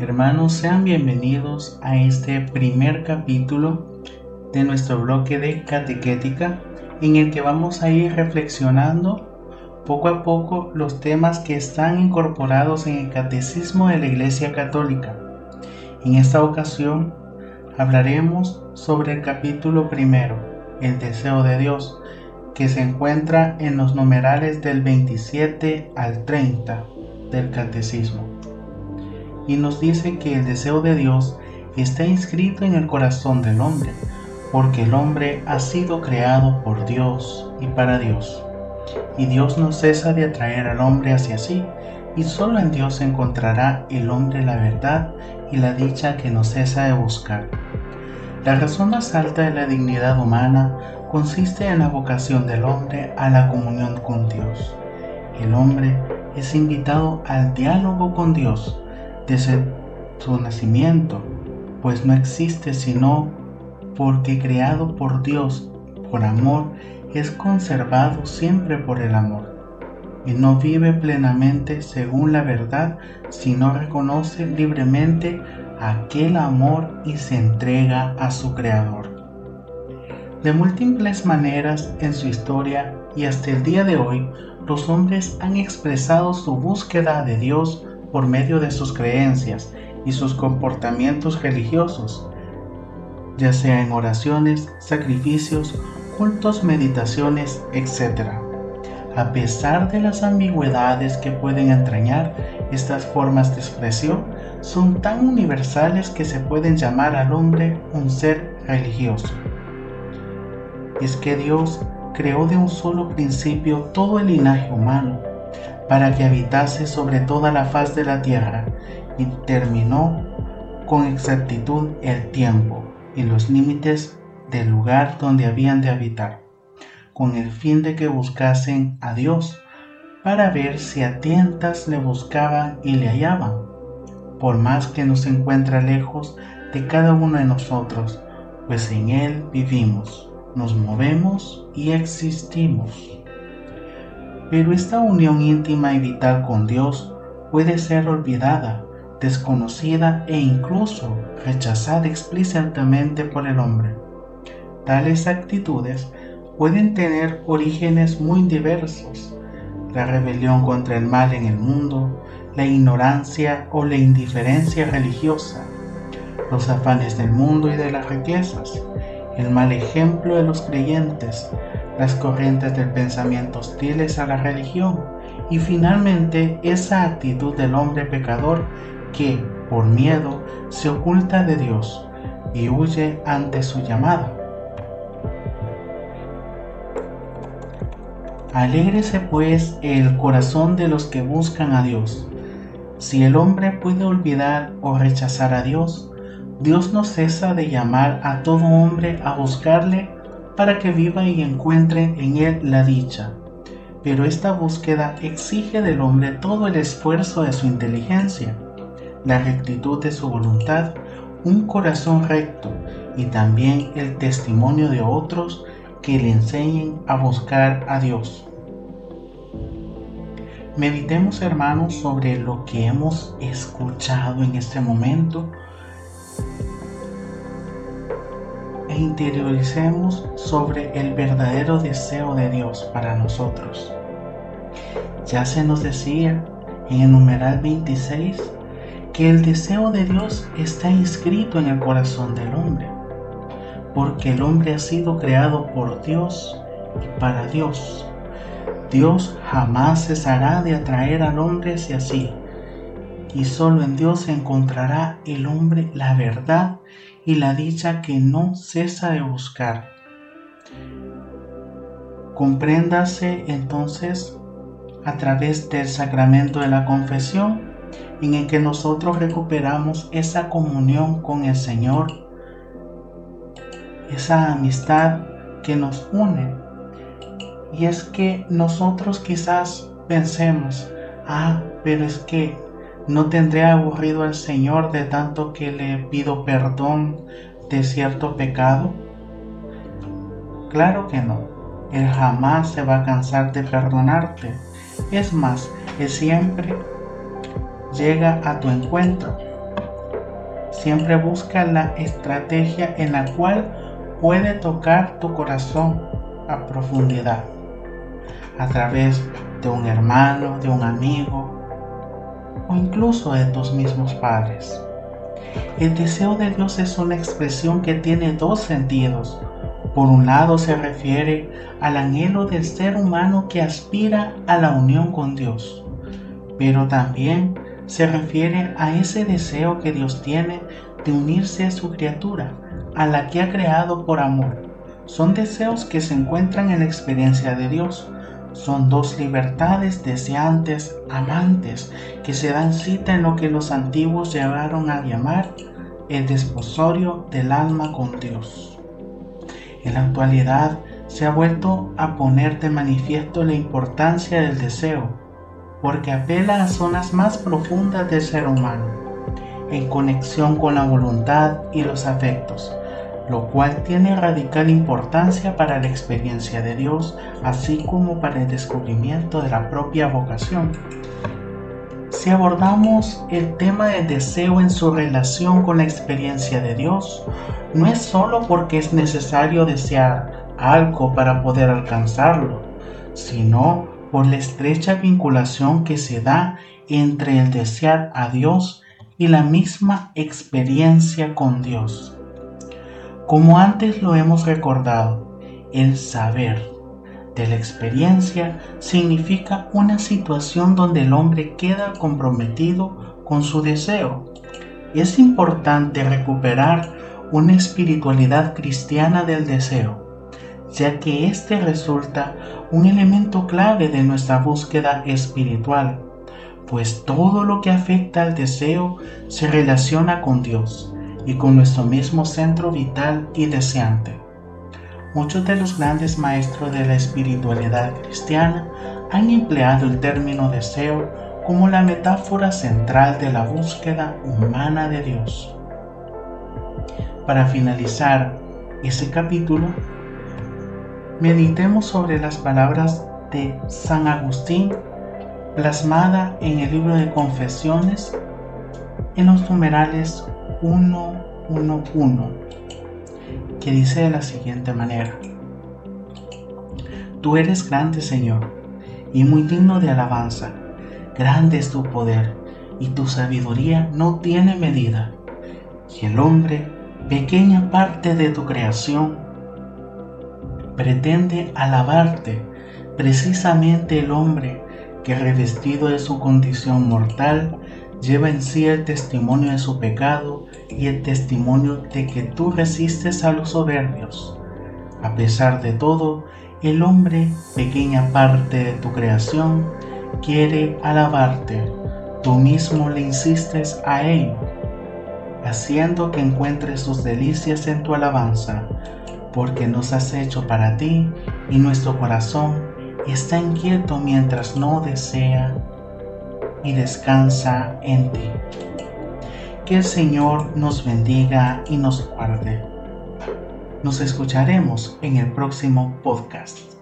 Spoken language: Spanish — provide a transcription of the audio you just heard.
Hermanos, sean bienvenidos a este primer capítulo de nuestro bloque de catequética en el que vamos a ir reflexionando poco a poco los temas que están incorporados en el catecismo de la Iglesia Católica. En esta ocasión hablaremos sobre el capítulo primero, el deseo de Dios, que se encuentra en los numerales del 27 al 30 del catecismo. Y nos dice que el deseo de Dios está inscrito en el corazón del hombre, porque el hombre ha sido creado por Dios y para Dios. Y Dios no cesa de atraer al hombre hacia sí, y solo en Dios encontrará el hombre la verdad y la dicha que no cesa de buscar. La razón más alta de la dignidad humana consiste en la vocación del hombre a la comunión con Dios. El hombre es invitado al diálogo con Dios desde su nacimiento, pues no existe sino porque creado por Dios por amor es conservado siempre por el amor y no vive plenamente según la verdad, sino reconoce libremente aquel amor y se entrega a su Creador. De múltiples maneras en su historia y hasta el día de hoy, los hombres han expresado su búsqueda de Dios por medio de sus creencias y sus comportamientos religiosos, ya sea en oraciones, sacrificios, cultos, meditaciones, etc. A pesar de las ambigüedades que pueden entrañar estas formas de expresión, son tan universales que se pueden llamar al hombre un ser religioso. Es que Dios creó de un solo principio todo el linaje humano para que habitase sobre toda la faz de la tierra y terminó con exactitud el tiempo y los límites del lugar donde habían de habitar, con el fin de que buscasen a Dios para ver si a tientas le buscaban y le hallaban por más que nos encuentra lejos de cada uno de nosotros, pues en Él vivimos, nos movemos y existimos. Pero esta unión íntima y vital con Dios puede ser olvidada, desconocida e incluso rechazada explícitamente por el hombre. Tales actitudes pueden tener orígenes muy diversos. La rebelión contra el mal en el mundo, la ignorancia o la indiferencia religiosa, los afanes del mundo y de las riquezas, el mal ejemplo de los creyentes, las corrientes del pensamiento hostiles a la religión y finalmente esa actitud del hombre pecador que, por miedo, se oculta de Dios y huye ante su llamada. Alégrese pues el corazón de los que buscan a Dios si el hombre puede olvidar o rechazar a Dios, Dios no cesa de llamar a todo hombre a buscarle para que viva y encuentre en él la dicha. Pero esta búsqueda exige del hombre todo el esfuerzo de su inteligencia, la rectitud de su voluntad, un corazón recto y también el testimonio de otros que le enseñen a buscar a Dios. Meditemos hermanos sobre lo que hemos escuchado en este momento e interioricemos sobre el verdadero deseo de Dios para nosotros. Ya se nos decía en el numeral 26 que el deseo de Dios está inscrito en el corazón del hombre, porque el hombre ha sido creado por Dios y para Dios. Dios jamás cesará de atraer al hombre hacia sí, y solo en Dios encontrará el hombre la verdad y la dicha que no cesa de buscar. Compréndase entonces a través del sacramento de la confesión en el que nosotros recuperamos esa comunión con el Señor, esa amistad que nos une y es que nosotros quizás pensemos, ah, pero es que no tendré aburrido al Señor de tanto que le pido perdón de cierto pecado. Claro que no. Él jamás se va a cansar de perdonarte. Es más, Él siempre llega a tu encuentro. siempre busca la estrategia en la cual puede tocar tu corazón a profundidad, a través de un hermano, de un amigo o incluso de tus mismos padres. El deseo de Dios es una expresión que tiene dos sentidos. Por un lado se refiere al anhelo del ser humano que aspira a la unión con Dios, pero también se refiere a ese deseo que Dios tiene de unirse a su criatura, a la que ha creado por amor. Son deseos que se encuentran en la experiencia de Dios. Son dos libertades deseantes, amantes, que se dan cita en lo que los antiguos llevaron a llamar el desposorio del alma con Dios. En la actualidad se ha vuelto a poner de manifiesto la importancia del deseo, porque apela a zonas más profundas del ser humano, en conexión con la voluntad y los afectos, lo cual tiene radical importancia para la experiencia de Dios, así como para el descubrimiento de la propia vocación. Si abordamos el tema del deseo en su relación con la experiencia de Dios, no es solo porque es necesario desear algo para poder alcanzarlo, sino por la estrecha vinculación que se da entre el desear a Dios y la misma experiencia con Dios. Como antes lo hemos recordado, el saber de la experiencia significa una situación donde el hombre queda comprometido con su deseo. Es importante recuperar una espiritualidad cristiana del deseo ya que este resulta un elemento clave de nuestra búsqueda espiritual, pues todo lo que afecta al deseo se relaciona con Dios y con nuestro mismo centro vital y deseante. Muchos de los grandes maestros de la espiritualidad cristiana han empleado el término deseo como la metáfora central de la búsqueda humana de Dios. Para finalizar ese capítulo, meditemos sobre las palabras de San Agustín plasmada en el libro de confesiones en los numerales 111 que dice de la siguiente manera. Tú eres grande Señor y muy digno de alabanza. Grande es tu poder y tu sabiduría no tiene medida. Y el hombre pequeña parte de tu creación pretende alabarte. Precisamente el hombre que revestido de su condición mortal lleva en sí el testimonio de su pecado y el testimonio de que tú resistes a los soberbios. A pesar de todo, el hombre, pequeña parte de tu creación, quiere alabarte. Tú mismo le insistes a ello, haciendo que encuentre sus delicias en tu alabanza porque nos has hecho para ti y nuestro corazón está inquieto mientras no desea y descansa en ti. Que el Señor nos bendiga y nos guarde. Nos escucharemos en el próximo podcast.